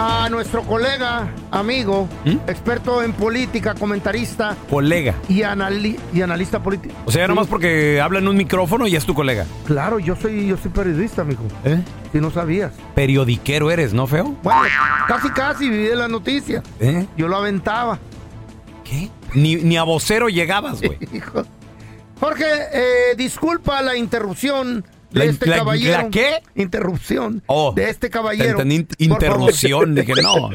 a nuestro colega, amigo, experto en política, comentarista Colega. y, anali- y analista político. O sea, nomás porque habla en un micrófono y es tu colega. Claro, yo soy, yo soy periodista, mijo. ¿Eh? Si no sabías. Periodiquero eres, ¿no, Feo? Bueno, casi casi viví de la noticia. ¿Eh? Yo lo aventaba. ¿Qué? Ni, ni a vocero llegabas, güey. Jorge, eh, disculpa la interrupción de La- este la- caballero. ¿la qué? Interrupción Oh, de este Te caballero. in- interrupción. Dije, no.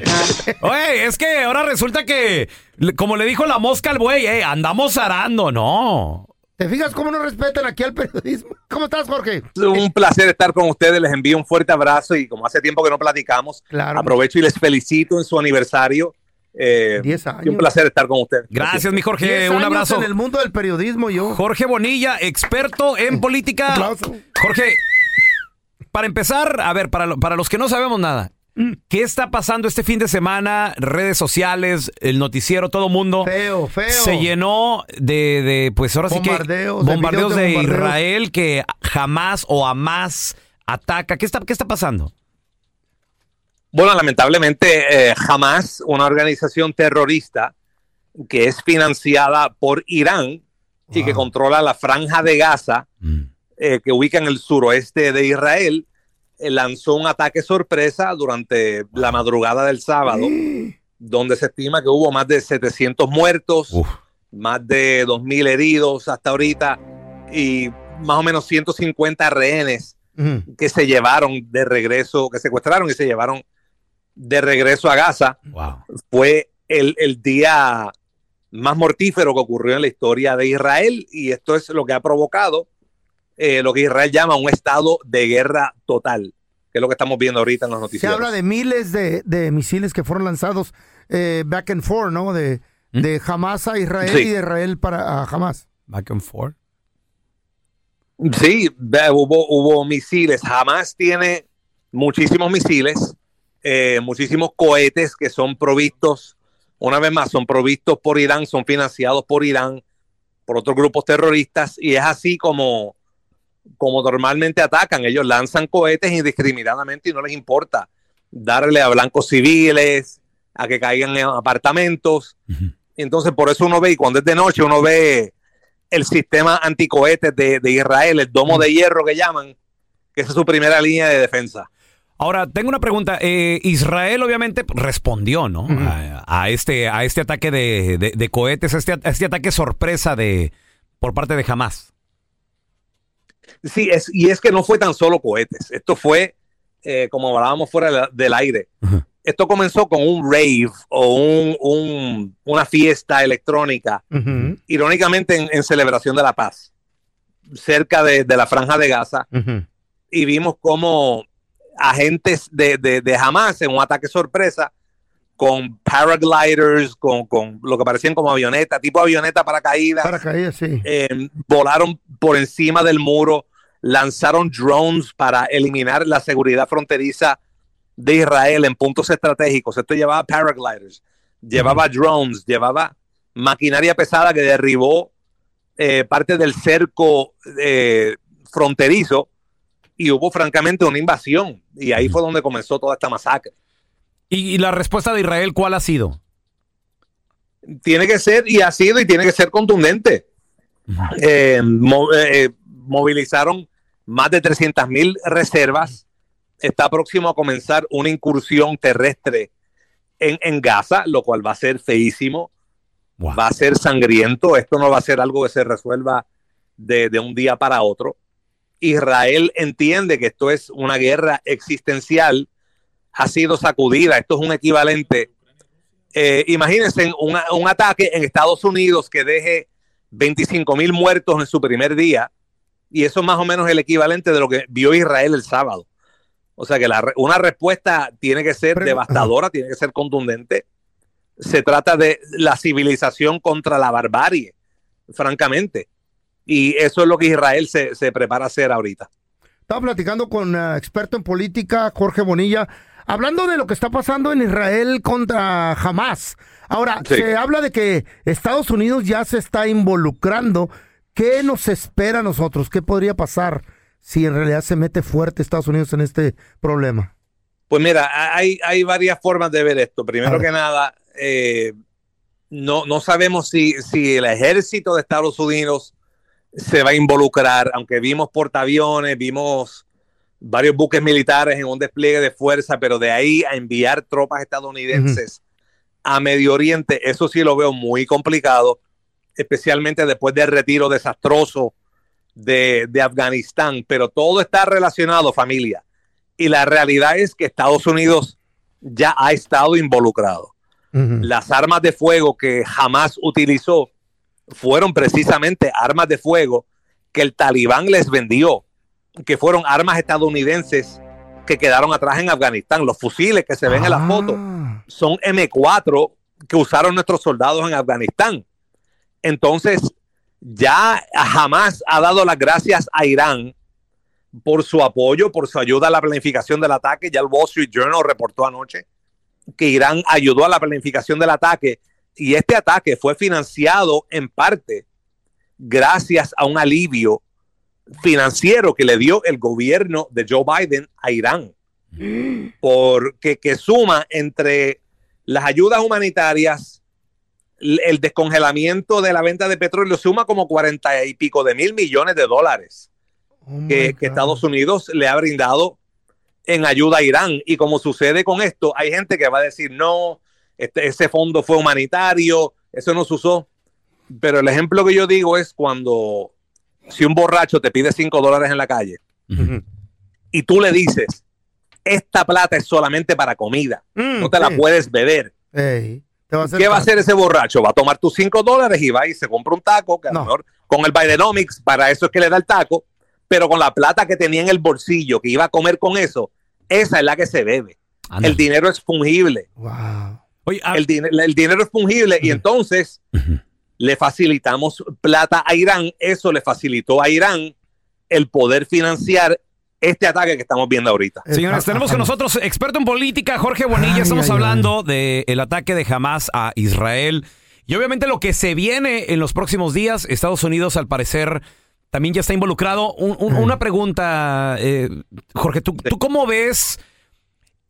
Oye, es que ahora resulta que, como le dijo la mosca al buey, eh, andamos arando. No. ¿Te fijas cómo no respetan aquí al periodismo? ¿Cómo estás, Jorge? Es un placer estar con ustedes. Les envío un fuerte abrazo y como hace tiempo que no platicamos, Claro. aprovecho y les felicito en su aniversario. Eh, 10 años. y un placer estar con ustedes. Gracias, mi Jorge. Diez Un años abrazo. En el mundo del periodismo, yo. Jorge Bonilla, experto en política. Aplauso. Jorge, para empezar, a ver, para, lo- para los que no sabemos nada, Mm. ¿qué está pasando este fin de semana? Redes sociales, el noticiero, todo mundo. Feo, feo. Se llenó de, de, pues ahora sí Bombardeos, que de bombardeos de de, bombardeos. Israel que jamás o a más ataca. ¿Qué está, qué está pasando? Bueno, lamentablemente, eh, Hamas, una organización terrorista que es financiada por Irán y que controla la franja de Gaza, eh, que ubica en el suroeste de Israel, eh, lanzó un ataque sorpresa durante la madrugada del sábado, donde se estima que hubo más de 700 muertos, Uf. más de 2.000 heridos hasta ahorita y más o menos 150 rehenes Ujú. que se llevaron de regreso, que secuestraron y se llevaron de regreso a Gaza. Wow. Fue el, el día más mortífero que ocurrió en la historia de Israel y esto es lo que ha provocado eh, lo que Israel llama un estado de guerra total, que es lo que estamos viendo ahorita en los Se noticiarios. habla de miles de, de misiles que fueron lanzados eh, back and forth, ¿no? De, de Hamas a Israel Sí. y de Israel para a Hamas. Back and forth. Sí, hubo, hubo misiles. Jamás tiene muchísimos misiles, eh, muchísimos cohetes que son provistos, una vez más, son provistos por Irán, son financiados por Irán, por otros grupos terroristas, y es así como, como normalmente atacan. Ellos lanzan cohetes indiscriminadamente y no les importa darle a blancos civiles, a que caigan en apartamentos. Entonces, por eso uno ve, y cuando es de noche, uno ve el sistema anticohetes de, de Israel, el domo de hierro que llaman, que esa es su primera línea de defensa. Ahora, tengo una pregunta. Eh, Israel obviamente respondió, ¿no? a, a este, a este ataque de, de- de cohetes, a este, a este ataque sorpresa de, por parte de Hamas. Sí, es, y es que no fue tan solo cohetes. Esto fue, eh, como hablábamos fuera del aire, esto comenzó con un rave o un, un- una fiesta electrónica, irónicamente en, en celebración de la paz, cerca de, de la franja de Gaza, y vimos como agentes de, de, de Hamas en un ataque sorpresa con paragliders, con, con lo que parecían como avionetas, tipo avioneta paracaídas, Paracaídas, sí. eh, volaron por encima del muro, lanzaron drones para eliminar la seguridad fronteriza de Israel en puntos estratégicos. Esto llevaba paragliders, llevaba drones, llevaba maquinaria pesada que derribó eh, parte del cerco eh, fronterizo y hubo francamente una invasión. Y ahí fue donde comenzó toda esta masacre. ¿Y, y la respuesta de Israel cuál ha sido? tiene que ser y ha sido y tiene que ser contundente. Eh, mo- eh, movilizaron más de 300 mil reservas. Está próximo a comenzar una incursión terrestre en, en Gaza, lo cual va a ser feísimo, Wow. va a ser sangriento. Esto no va a ser algo que se resuelva de, de un día para otro. Israel entiende que esto es una guerra existencial, ha sido sacudida. Esto es un equivalente eh, imagínense un, un ataque en Estados Unidos que deje 25 mil muertos en su primer día, y eso es más o menos el equivalente de lo que vio Israel el sábado. O sea que la una respuesta tiene que ser devastadora, tiene que ser contundente. Se trata de la civilización contra la barbarie, francamente. Y eso es lo que Israel se, se prepara a hacer ahorita. Estaba platicando con eh, experto en política, Jorge Bonilla, hablando de lo que está pasando en Israel contra Hamas. Ahora, Sí. se habla de que Estados Unidos ya se está involucrando. ¿Qué nos espera a nosotros? ¿Qué podría pasar si en realidad se mete fuerte Estados Unidos en este problema? Pues mira, hay, hay varias formas de ver esto. Primero ver. que nada, eh, no, no sabemos si, si el ejército de Estados Unidos se va a involucrar, aunque vimos portaaviones, vimos varios buques militares en un despliegue de fuerza, pero de ahí a enviar tropas estadounidenses a Medio Oriente, eso sí lo veo muy complicado, especialmente después del retiro desastroso de, de Afganistán, pero todo está relacionado, familia. Y la realidad es que Estados Unidos ya ha estado involucrado. Las armas de fuego que jamás utilizó fueron precisamente armas de fuego que el talibán les vendió, que fueron armas estadounidenses que quedaron atrás en Afganistán. Los fusiles que se ven en la Ah. foto son M4 que usaron nuestros soldados en Afganistán. Entonces, ya jamás ha dado las gracias a Irán por su apoyo, por su ayuda a la planificación del ataque. Ya el Wall Street Journal reportó anoche que Irán ayudó a la planificación del ataque y este ataque fue financiado en parte gracias a un alivio financiero que le dio el gobierno de Joe Biden a Irán, porque que suma entre las ayudas humanitarias, el descongelamiento de la venta de petróleo, suma como cuarenta y pico de mil millones de dólares Oh que, que Estados Unidos le ha brindado en ayuda a Irán. Y como sucede con esto, hay gente que va a decir, no, este, ese fondo fue humanitario, eso no se usó. Pero el ejemplo que yo digo es cuando si un borracho te pide 5 dólares en la calle y tú le dices, esta plata es solamente para comida, Mm, no te la puedes beber. Te va a hacer ¿Qué va a hacer ese borracho? Va a tomar tus 5 dólares y va y se compra un taco, que a No. lo mejor con el Bidenomics, para eso es que le da el taco, pero con la plata que tenía en el bolsillo, que iba a comer con eso, esa es la que se bebe. El dinero es fungible. Wow. Oye, ah, El, din- el dinero es fungible y entonces le facilitamos plata a Irán. Eso le facilitó a Irán el poder financiar este ataque que estamos viendo ahorita. Señores, Ajá, tenemos con ajá. nosotros experto en política, Jorge Bonilla. Ay, Estamos ay, hablando del ataque de Hamas a Israel. Y obviamente lo que se viene en los próximos días, Estados Unidos al parecer también ya está involucrado. Un- un-. Una pregunta, eh, Jorge, ¿tú, tú cómo ves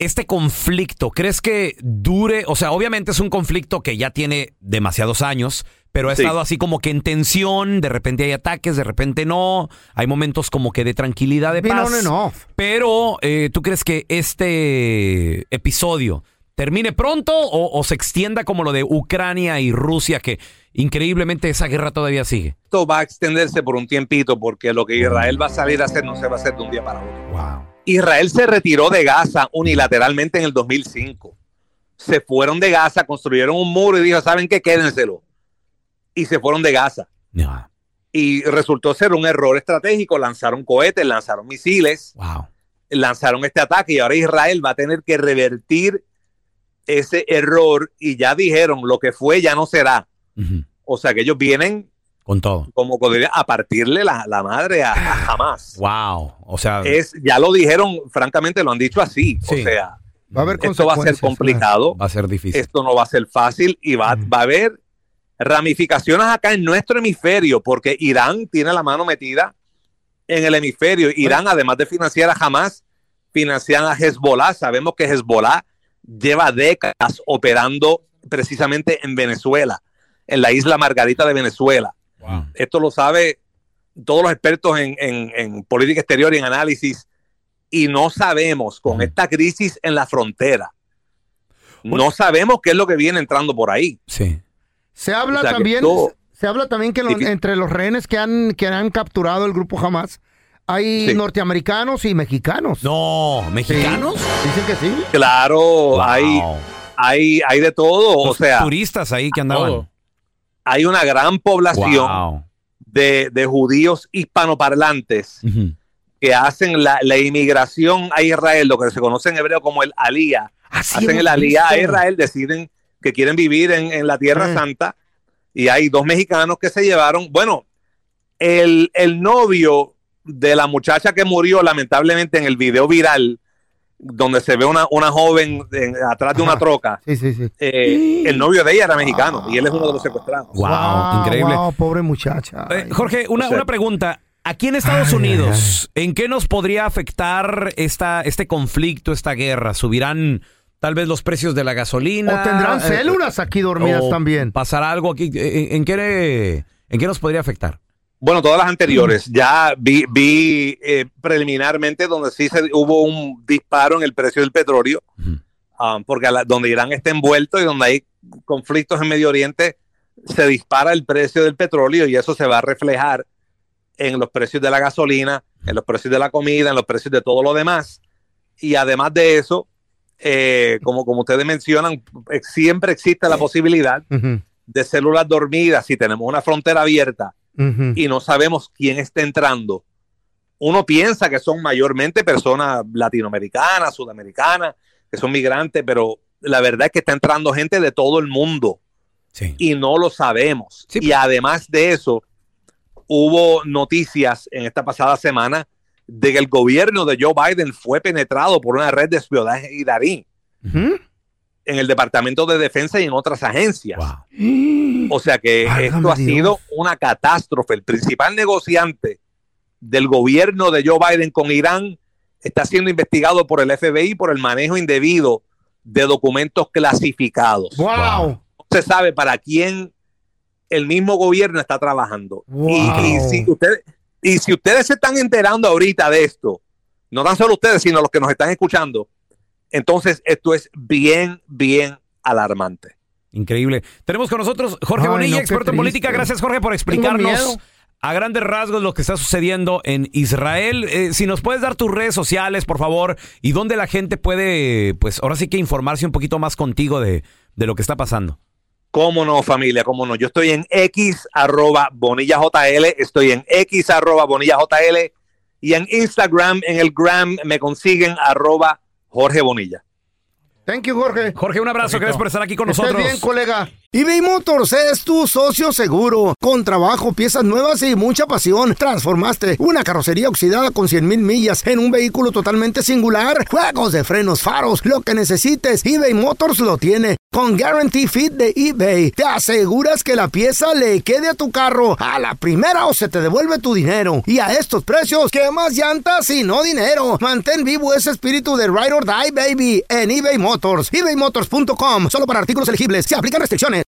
este conflicto, ¿crees que dure? O sea, obviamente es un conflicto que ya tiene demasiados años, pero ha Sí. estado así como que en tensión, de repente hay ataques, de repente no, hay momentos como que de tranquilidad, de Been paz. on and off. Pero, eh, ¿tú crees que este episodio termine pronto o, o se extienda como lo de Ucrania y Rusia, que increíblemente esa guerra todavía sigue? Esto va a extenderse por un tiempito porque lo que Israel va a salir a hacer no se va a hacer de un día para otro. Wow. Israel se retiró de Gaza unilateralmente en el 2005. Se fueron de Gaza, construyeron un muro y dijo, ¿saben qué? Quédenselo. Y se fueron de Gaza. Y resultó ser un error estratégico. Lanzaron cohetes, lanzaron misiles, Wow. lanzaron este ataque y ahora Israel va a tener que revertir ese error y ya dijeron, lo que fue ya no será. O sea que ellos vienen Con todo. como podría a partirle la, la madre a, a Hamas. Wow. O sea, Es, ya lo dijeron, francamente lo han dicho así. Sí. O sea, Va a haber esto va a ser complicado, va a ser difícil. esto no va a ser fácil y va, va a haber ramificaciones acá en nuestro hemisferio, porque Irán tiene la mano metida en el hemisferio. Irán, además de financiar a Hamas, financian a Hezbollah. Sabemos que Hezbollah lleva décadas operando precisamente en Venezuela, en la isla Margarita de Venezuela. Wow. Esto lo sabe todos los expertos en, en- en política exterior y en análisis. Y no sabemos con esta crisis en la frontera. Bueno. No sabemos qué es lo que viene entrando por ahí. Sí. Se habla O sea, también, todo- se habla también que lo- entre los rehenes que han, que han capturado el grupo Hamas hay Sí. norteamericanos y mexicanos. No, ¿mexicanos? Dicen que sí. Claro, Wow. hay, hay, hay de todo. O Los sea, turistas ahí que andaban. todo. Hay una gran población Wow. de, de judíos hispanoparlantes que hacen la, la inmigración a Israel, lo que se conoce en hebreo como el alía. Así hacen el alía a. Israel, deciden que quieren vivir en, en la Tierra Eh. Santa y hay dos mexicanos que se llevaron, bueno, el, el novio de la muchacha que murió lamentablemente en el video viral, donde se ve una, una joven en- atrás de una Ajá. troca, Sí, sí, sí. eh, el novio de ella era mexicano y él es uno de los secuestrados. Wow, increíble. wow, pobre muchacha. Eh. Jorge, una, O sea- una pregunta. Aquí en Estados Ay, Unidos, ¿en qué nos podría afectar esta, este conflicto, esta guerra? ¿Subirán tal vez los precios de la gasolina? o tendrán Eh, células aquí dormidas o también. ¿Pasará algo aquí? ¿En, en qué, ¿En qué nos podría afectar? Bueno, todas las anteriores. Ya vi, vi eh, preliminarmente donde sí se, hubo un disparo en el precio del petróleo, ah, porque la- donde Irán está envuelto y donde hay conflictos en Medio Oriente, se dispara el precio del petróleo y eso se va a reflejar en los precios de la gasolina, en los precios de la comida, en los precios de todo lo demás. Y además de eso, eh, como, como ustedes mencionan, eh, siempre existe la posibilidad de células dormidas. Si tenemos una frontera abierta y no sabemos quién está entrando. Uno piensa que son mayormente personas latinoamericanas, sudamericanas, que son migrantes, pero la verdad es que está entrando gente de todo el mundo Sí. y no lo sabemos. Sí. Y además de eso, hubo noticias en esta pasada semana de que el gobierno de Joe Biden fue penetrado por una red de espionaje iraní Ujú. En el Departamento de Defensa y en otras agencias. Wow. O sea que Válgame esto ha Dios. sido una catástrofe. El principal negociante del gobierno de Joe Biden con Irán está siendo investigado por el FBI por el manejo indebido de documentos clasificados. Wow. No se sabe para quién el mismo gobierno está trabajando. Wow. Y, y si ustedes, y si ustedes se están enterando ahorita de esto, no tan solo ustedes, sino los que nos están escuchando, entonces esto es bien, bien alarmante. Increíble. Tenemos con nosotros Jorge Ay, Bonilla, no, experto en política. Gracias, Jorge, por explicarnos a grandes rasgos lo que está sucediendo en Israel. Eh, si nos puedes dar tus redes sociales, por favor, y dónde la gente puede, pues ahora sí que informarse un poquito más contigo de, de lo que está pasando. ¿Cómo no, familia? ¿Cómo no? Yo estoy en X arroba Bonilla JL, estoy en X arroba Bonilla JL y en Instagram, en el gram, me consiguen arroba Jorge Bonilla. Thank you, Jorge. Jorge, un abrazo. Gracias por estar aquí con Estés nosotros. bien, colega. eBay Motors es tu socio seguro. Con trabajo, piezas nuevas y mucha pasión. Transformaste una carrocería oxidada con 100 mil millas en un vehículo totalmente singular. Juegos de frenos, faros, lo que necesites, eBay Motors lo tiene. Con Guarantee Fit de eBay, te aseguras que la pieza le quede a tu carro a la primera o se te devuelve tu dinero. Y a estos precios, ¿qué más llantas y no dinero? Mantén vivo ese espíritu de Ride or Die, baby, en eBay Motors. ebaymotors.com. Solo para artículos elegibles. Se aplican restricciones.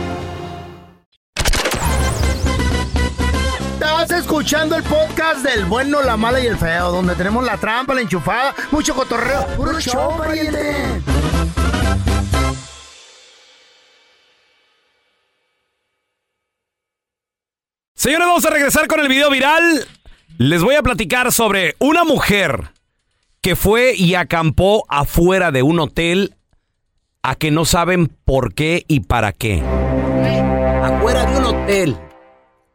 Escuchando el podcast del bueno, la mala y el feo, donde tenemos la trampa, la enchufada, mucho cotorreo. ¡Puro show, pariente! Señores, vamos a regresar con el video viral. Les voy a platicar sobre una mujer que fue y acampó afuera de un hotel a que no saben por qué y para qué. afuera de un hotel.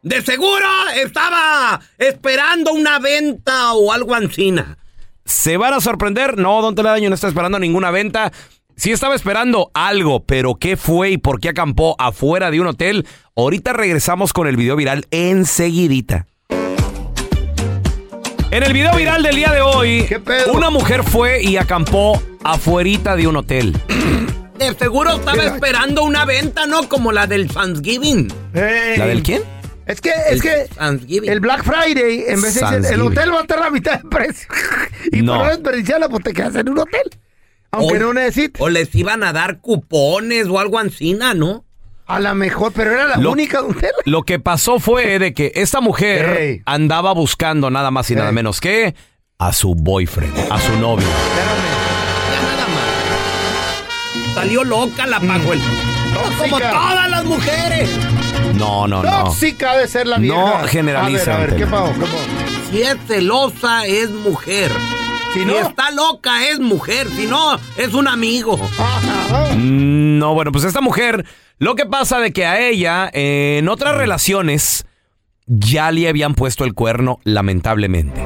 De seguro estaba esperando una venta o algo ansina. ¿Se van a sorprender? No, Don Telaraño no está esperando ninguna venta. Sí estaba esperando algo, pero ¿qué fue y por qué acampó afuera de un hotel? Ahorita regresamos con el video viral enseguidita. En el video viral del día de hoy, ¿Qué pedo? una mujer fue y acampó afuerita de un hotel. De seguro estaba esperando una venta, ¿no? Como la del Thanksgiving. ¿La del quién? Es que, es que el Black Friday, en vez de decir, el hotel va a estar a la mitad de precio. y No. por no desperdiciarla, pues te quedas en un hotel. Aunque O- no necesites. O les iban a dar cupones o algo ansina, ¿no? A la mejor, pero era la Lo- única hotel. Lo que pasó fue de que esta mujer andaba buscando nada más y nada menos que a su boyfriend, a su novio. Ya nada más. Salió loca la pajuel. Como todas las mujeres. No, no, no. Tóxica de ser la No vieja. generaliza, A ver, a ver, ¿qué pasó? Si es celosa, es mujer. Si Si no- está loca, es mujer. Si no, es un amigo. Mm, No, bueno, pues esta mujer, lo que pasa de que a ella, eh, en otras relaciones, ya le habían puesto el cuerno, lamentablemente.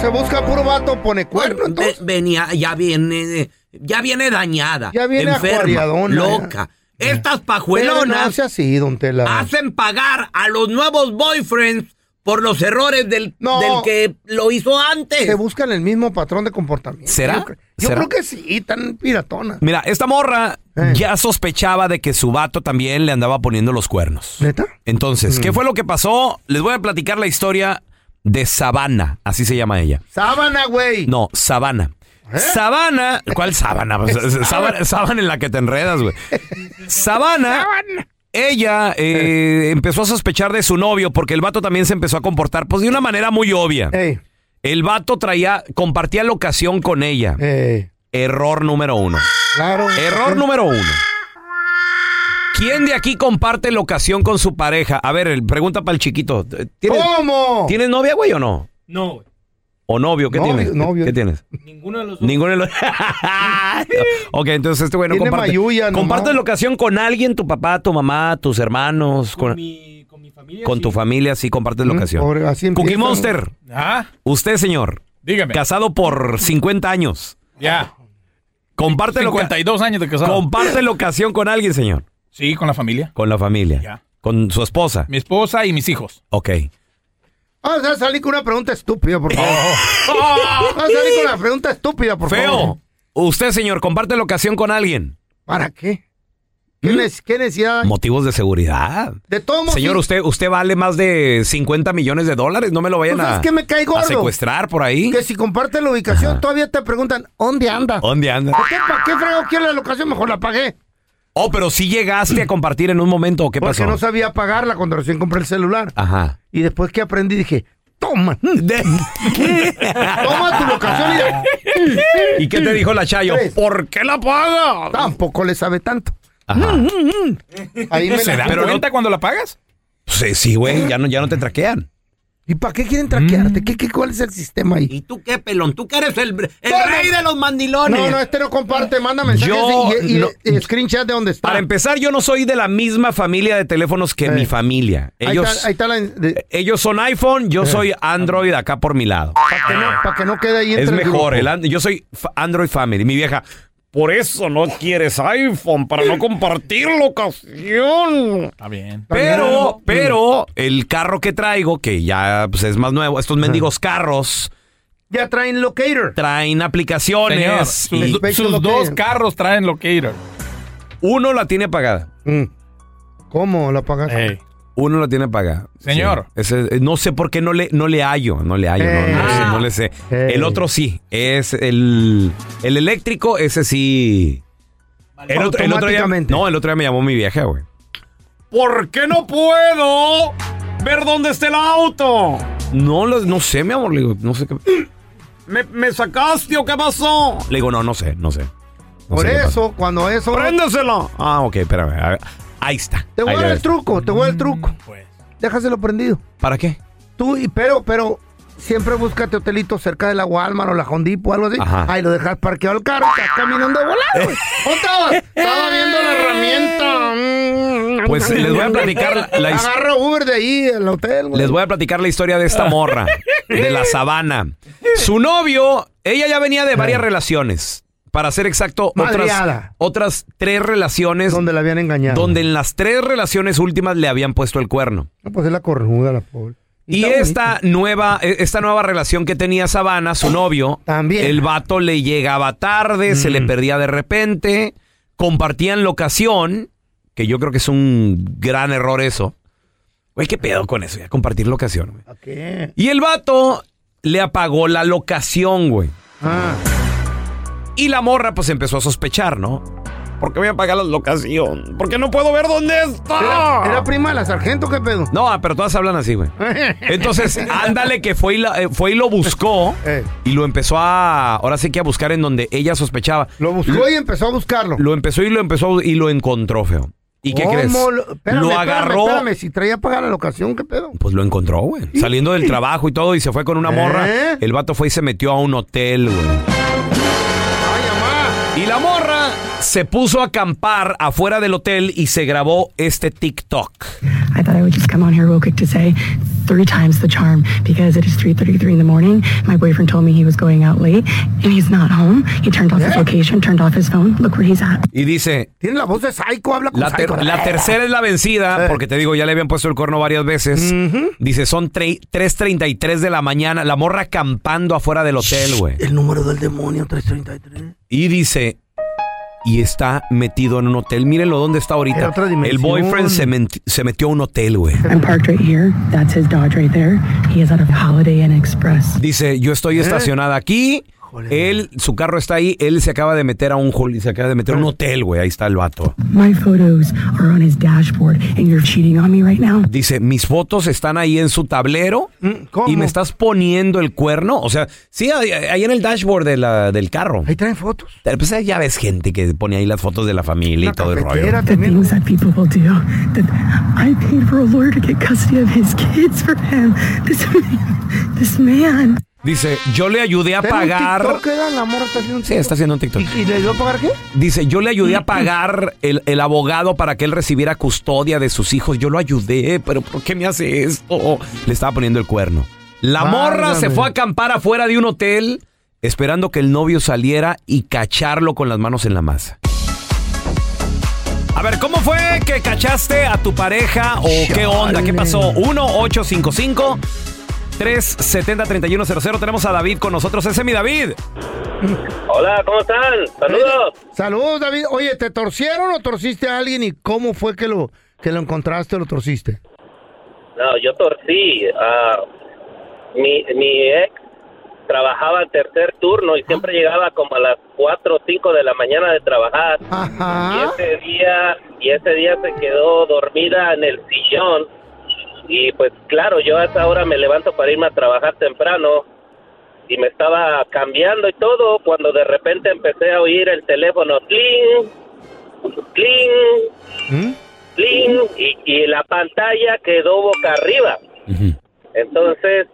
Se busca puro vato, pone cuerno, entonces. venía, ya viene, ya viene dañada. Ya viene enferma, loca. Estas Pero pajuelonas no sea así, don Tela. hacen pagar a los nuevos boyfriends por los errores del, No. del que lo hizo antes. Se buscan el mismo patrón de comportamiento. ¿Será? Yo, cre- yo ¿Será? creo que sí, tan piratona. Mira, esta morra Eh. ya sospechaba de que su vato también le andaba poniendo los cuernos. ¿Neta? Entonces, ¿qué fue lo que pasó? Les voy a platicar la historia de Sabana, así se llama ella. Sábana, güey. No, Sabana. ¿Eh? Sabana, ¿cuál? Pues, sábana? Sábana en la que te enredas, güey. Sabana, ella eh, empezó a sospechar de su novio porque el vato también se empezó a comportar pues de una manera muy obvia. Ey, El vato traía, compartía locación con ella. ey, Error número uno. claro. Error número uno. ¿Quién de aquí comparte locación con su pareja? A ver, pregunta para el chiquito. ¿Tienes, ¿Cómo? ¿Tienes novia, güey, o no? No, güey. ¿O novio? ¿Qué Novio, tienes? ¿Qué- novio. ¿Qué tienes? Ninguno de los dos. Ninguno de los. ok, entonces este güey no comparte. mayuya nomás. ¿Compartes locación con alguien? ¿Tu papá, tu mamá, tus hermanos? Con, Con, mi, con mi familia. con sí. tu familia, sí compartes locación. pobre, así Cookie. Monster, Ah, usted, señor, dígame. casado por 50 años. Ya. Comparte, loca- 52 años de casado. comparte locación con alguien, señor. Sí, con la familia. Con la familia. Ya. Con su esposa. Mi esposa y mis hijos. Ok. Vamos a salir con una pregunta estúpida, por favor. Vamos a salir con una pregunta estúpida, por favor. Feo. Usted, señor, comparte locación con alguien. ¿Para qué? ¿Qué, ¿Mm? nes- qué necesidad? Motivos de seguridad. De todos modos, Señor, sí. usted, usted vale más de 50 millones de dólares. No me lo vayan Pues a, es que me cae a gordo. secuestrar por ahí. Que si comparte la ubicación, todavía te preguntan, ¿dónde anda? ¿Dónde anda? ¿Por qué, ¿Para qué quiere la locación? Mejor la pagué. Oh, pero sí llegaste a compartir en un momento, ¿o ¿qué Porque pasó? no sabía pagarla cuando recién compré el celular. Ajá. Y después que aprendí dije, toma. Toma tu locación y... ¿Y qué te dijo la Chayo? Tres. ¿Por qué la paga? Tampoco le sabe tanto. Ajá. Ahí me ¿Se la... dan Pero no- cuenta cuando la pagas? Sí, sí, güey, ya no, ya no te traquean. ¿Y para qué quieren traquearte? ¿Qué, qué, ¿Cuál es el sistema ahí? ¿Y tú qué, pelón? ¿Tú que eres el, el rey de los mandilones? No, no, este no comparte, manda mensajes Yo y, y- no- y screenshot de dónde está. Para empezar, yo no soy de la misma familia de teléfonos que Eh. mi familia. Ahí Ellos, está, ahí está la... de- ellos son iPhone, yo soy Android acá por mi lado. Para que, no, pa' que no quede ahí Es entre el mejor, el and- yo soy Android Family. Mi vieja, por eso no quieres iPhone, para no compartir locación. Está bien. Pero, pero, el carro que traigo, que ya pues, es más nuevo, estos mendigos carros Ya traen locator. traen Señor, aplicaciones. sus, y sus Special dos carros traen locator. uno la tiene pagada. Mm. ¿Cómo la pagaste? Uno la tiene pagada. Señor. Sí. Ese- eh, no sé por qué no le, no le hallo, no le hallo, no, no Eh. sé, no le sé. Eh. El otro sí, es el, el eléctrico, ese sí. El otro, el otro día, no, el otro día me llamó mi vieja, güey. ¿Por qué no puedo ver dónde está el auto? No, lo- no sé, mi amor, le digo, no sé qué. ¿Me, me sacaste o qué pasó? Le digo, no, no sé, no sé. No Por sé eso, cuando eso... ¡Préndeselo! Ah, ok, espérame. a ver, Ahí está. Te voy a dar el truco, te voy a dar el truco. Pues. Déjaselo prendido. ¿Para qué? Tú, y, pero, pero, siempre búscate hotelitos cerca de la Walmart o la Hondipo o algo así. Ajá. Ahí lo dejas parqueado el carro, estás caminando de volado, güey. Estaba viendo la herramienta. Pues, les voy a platicar la- la Agarra Uber de ahí, el hotel, güey. Les voy a platicar la historia de esta morra, de la sabana. Su novio, ella ya venía de varias relaciones. Para ser exacto, otras, Madreada. otras tres relaciones Donde la habían engañado. donde en las tres relaciones últimas le habían puesto el cuerno. No, pues es la cornuda, la pobre. Y esta nueva, e- esta nueva relación que tenía Sabana, su novio, También. el vato le llegaba tarde, se le Mm. perdía de repente, compartían locación, que yo creo que es un gran error eso. Güey, ¿qué pedo con eso? Ya compartir locación, güey. ¿A qué? Y el vato le apagó la locación, güey. Ah, Y la morra pues empezó a sospechar, ¿no? ¿Por qué voy a apagar la locación? Porque no puedo ver dónde está. ¿Era, era prima de la sargento qué pedo? No, pero todas hablan así, güey. Entonces, ándale que fue y, la- eh, fue y lo buscó Eh. y lo empezó a, ahora sí que a buscar en donde ella sospechaba. Lo buscó y empezó a buscarlo. Lo empezó y lo empezó y lo encontró, feo. ¿Y qué ¿Cómo crees? Lo, espérame, lo espérame, agarró, Espérame, si traía pagar la locación, ¿qué pedo? pues lo encontró, güey. Saliendo del trabajo y todo y se fue con una morra. ¿Eh? El vato fue y se metió a un hotel, güey. Se puso a acampar afuera del hotel y se grabó este TikTok. I thought I would just come on here real quick to say three times the charm because it is 3.33 in the morning. My boyfriend told me he was going out late and he's not home. He turned off his location, turned off his phone. Look where he's at. Y dice, Tiene la voz de psycho, habla con la, ter- psycho. la tercera es la vencida, Eh. porque te digo, ya le habían puesto el cuerno varias veces. Dice, son tre- 3.33 de la mañana, la morra acampando afuera del hotel, güey. El número del demonio, 333. Y dice, y está metido en un hotel. Mírenlo dónde está ahorita. El boyfriend se, metió a un hotel, güey. I'm parked right here. That's his Dodge right there. He is out of Holiday Inn Express. Dice, yo estoy estacionada aquí. Él, su carro está ahí. Él se acaba de meter a un se acaba de meter a un hotel, güey. Ahí está el vato. My photos are on his dashboard and you're cheating on me right now. Dice, mis fotos están ahí en su tablero Mm, ¿Cómo? y me estás poniendo el cuerno. O sea, sí, ahí, ahí en el dashboard de la- del carro. Ahí traen fotos. Pero, Pues ya ves gente que pone ahí las fotos de la familia y Una todo el rollo. The things that people will do. That I paid for a lawyer to get custody of his kids for him. This this man. Dice, yo le ayudé a ¿Tiene un pagar. TikTok da? La morra está haciendo un Sí, está haciendo un ¿Y, TikTok. y le dio a pagar qué? Dice, yo le ayudé a pagar el, el abogado para que él recibiera custodia de sus hijos. Yo lo ayudé, pero ¿por qué me hace esto? Le estaba poniendo el cuerno. La morra se Válgame. fue a acampar afuera de un hotel esperando que el novio saliera y cacharlo con las manos en la masa. A ver, ¿cómo fue que cachaste a tu pareja o qué onda? ¿Qué pasó? 1-855. 370-3100. Tenemos a David con nosotros. Ese es mi David. Hola, ¿cómo están? Saludos. Saludos, David. Oye, ¿te torcieron o torciste a alguien y cómo fue que lo, que lo encontraste o lo torciste? No, yo torcí. ah, mi, mi ex trabajaba tercer turno y siempre llegaba como a las 4 o 5 de la mañana de trabajar. Y ese día y ese día se quedó dormida en el sillón y pues claro, yo a esa hora me levanto para irme a trabajar temprano y me estaba cambiando y todo cuando de repente empecé a oír el teléfono cling, cling, cling y, y la pantalla quedó boca arriba. Entonces,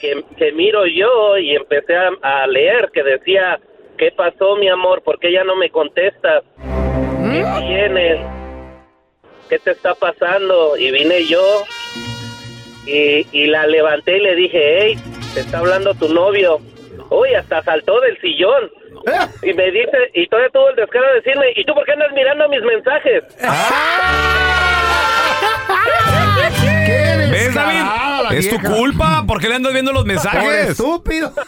que, que miro yo y empecé a, a leer que decía, ¿qué pasó mi amor? ¿Por qué ya no me contestas? ¿Qué tienes? ¿Qué te está pasando? Y vine yo y, y la levanté y le dije, hey, te está hablando tu novio. Uy, hasta saltó del sillón. Y me dice, y todavía tuvo el descaro de decirme, ¿y tú por qué andas mirando mis mensajes? ¿Ves, David? Es tu culpa. ¿Por qué le andas viendo los Por mensajes? estúpido.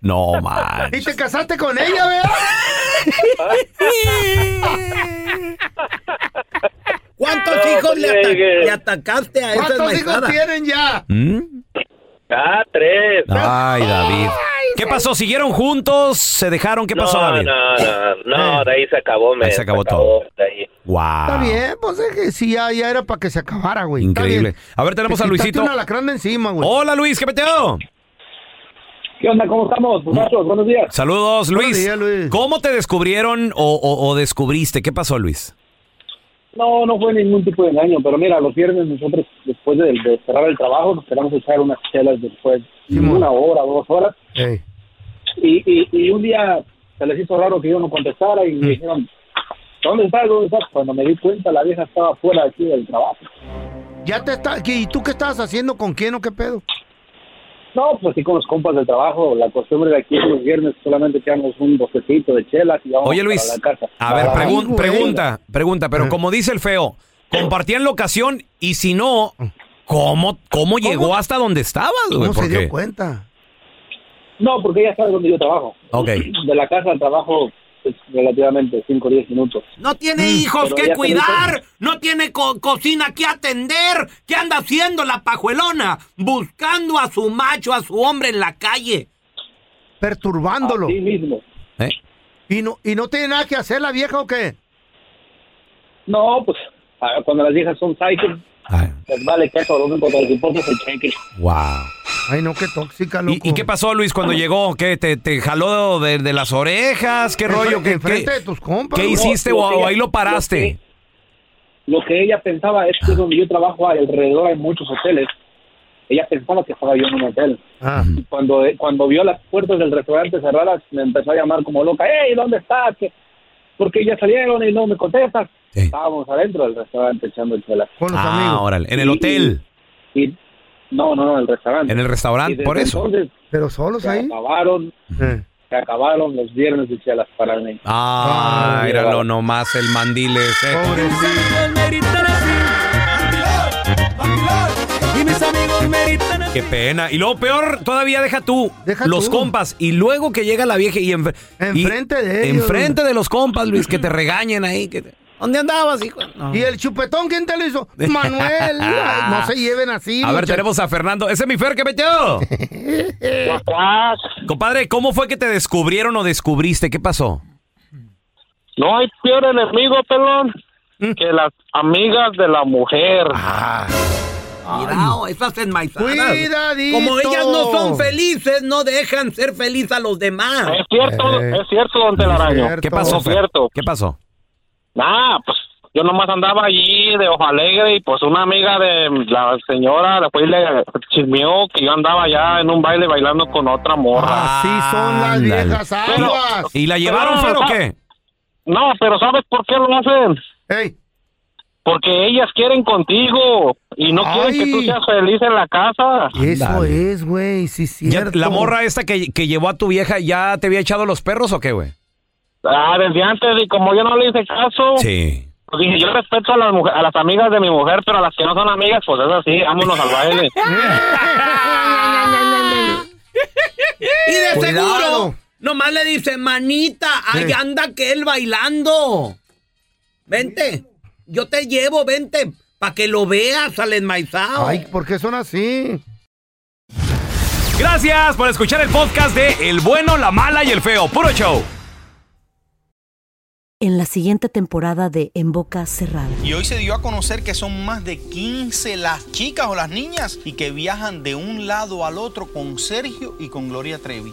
No, man. y te casaste con ella, ¿verdad? ¿Cuántos No, hijos pues, le, ata- llegué. le atacaste a esa ¿Cuántos hijos tienen ya? ¿Mm? Ah, tres. Ay, David. ¿Qué pasó? ¿Siguieron juntos? ¿Se dejaron? ¿Qué pasó, no, David? no, no, no, de ahí se acabó, me. Ahí se acabó todo. de ahí. Wow. Está bien, pues es que sí, ya, ya era para que se acabara, güey. Increíble. A ver, tenemos Te a Luisito. un alacrán de encima, güey. Hola, Luis, ¿qué peteo? ¿Qué onda? ¿Cómo estamos, muchachos? Buenos días. Saludos, Luis. Buenos días, Luis. ¿Cómo te descubrieron o, o- o descubriste? ¿Qué pasó, Luis? No, no fue ningún tipo de engaño, pero mira, los viernes nosotros, después de, de cerrar el trabajo, nos quedamos a echar unas chelas después, una hora, dos horas, y, y, y un día se les hizo raro que yo no contestara y me dijeron, ¿dónde estás? ¿Dónde estás? Cuando me di cuenta, la vieja estaba fuera aquí del trabajo. Ya te está... ¿Y tú qué estabas haciendo? ¿Con quién o qué pedo? No, pues así con los compas del trabajo, la costumbre de aquí es los viernes solamente echamos un bocecito de chelas y vamos Oye, Luis. la casa. A ver, pregun- pregunta, pregunta, pero como dice el feo, compartían locación y si no, ¿cómo, cómo llegó hasta donde estabas, güey? ¿Cómo se Porque- dio cuenta? No, porque ella sabe dónde yo trabajo. Ok. De la casa al trabajo es relativamente 5 o 10 minutos. No tiene Mm. hijos Pero que cuidar, no tiene co- cocina que atender. ¿Qué anda haciendo la pajuelona? Buscando a su macho, a su hombre en la calle. Perturbándolo. Así mismo. ¿Eh? ¿Y no, ¿Y no tiene nada que hacer la vieja o qué? No, pues ah, cuando las viejas son psychos, les vale que eso, lo único que les importa es el cheque. Wow. Ay, no, qué tóxica, loco. ¿Y, y qué pasó, Luis, cuando llegó? ¿Qué? ¿Te, te jaló de, de las orejas? ¿Qué rollo? ¿Qué, Enfrente qué- de tus compas. qué hiciste Lo o, ella- ahí lo paraste? Lo que ella pensaba es que donde yo trabajo alrededor hay muchos hoteles. Ella pensaba que estaba yo en un hotel. Ah. Y cuando, cuando vio las puertas del restaurante cerradas, me empezó a llamar como loca. ¡Hey, ¿dónde estás? ¿Qué- ¿Por qué ya salieron y no me contestas? Estábamos adentro del restaurante echando chelas. Con los Ah, amigos. órale. En el Y- hotel. Y, no, no, no, en el restaurante. En el restaurante, por eso. Entonces, ¿Pero solos se ahí? acabaron, se acabaron los viernes de chelas para mí. Ah, Ah, míralo nomás el mandil ese. Y Qué pena. Y luego peor, todavía deja tú los tú. compas. Y luego que llega la vieja y, enf- y- Enfrente de ellos. Enfrente de los compas, Luis, que te regañen ahí. que te- ¿Dónde andabas, hijo? No. ¿Y el chupetón quién te lo hizo? Manuel. No se lleven así. A ver, tenemos a Fernando. Ese es mi Fer, ¿qué metió? Compadre, ¿cómo fue que te descubrieron o descubriste? ¿Qué pasó? No hay peor enemigo, pelón, que las amigas de la mujer. Mirao, esas enmaizadas. Cuidadito. Como ellas no son felices, no dejan ser feliz a los demás. Es cierto, Eh. es cierto, don Telaraño. ¿Qué pasó, Es cierto. ¿Qué pasó? Nah, pues yo nomás andaba allí de ojo alegre y pues una amiga de la señora después le chismeó que yo andaba allá en un baile bailando con otra morra. Así son las viejas aguas. ¿Y la llevaron, Fer, o qué? No, pero ¿sabes por qué lo hacen? Ey. Porque ellas quieren contigo y no quieren que tú seas feliz en la casa. Eso es, güey, sí, Ya- cierto. ¿La morra esta que, que llevó a tu vieja ya te había echado los perros o qué, güey? Ah, desde antes y como yo no le hice caso, Sí. pues dije, yo respeto a las, mujer- a las amigas de mi mujer, pero a las que no son amigas, pues es así, vámonos al baile. Y de Cuidado. seguro, nomás le dice, manita, ahí Sí. anda aquel bailando. Vente, yo te llevo, vente, para que lo veas al enmaizado. Ay, ¿por qué son así? Gracias por escuchar el podcast de El bueno, la mala y el feo. Puro show. En la siguiente temporada de En Boca Cerrada. Y hoy se dio a conocer que son más de 15 las chicas o las niñas y que viajan de un lado al otro con Sergio y con Gloria Trevi.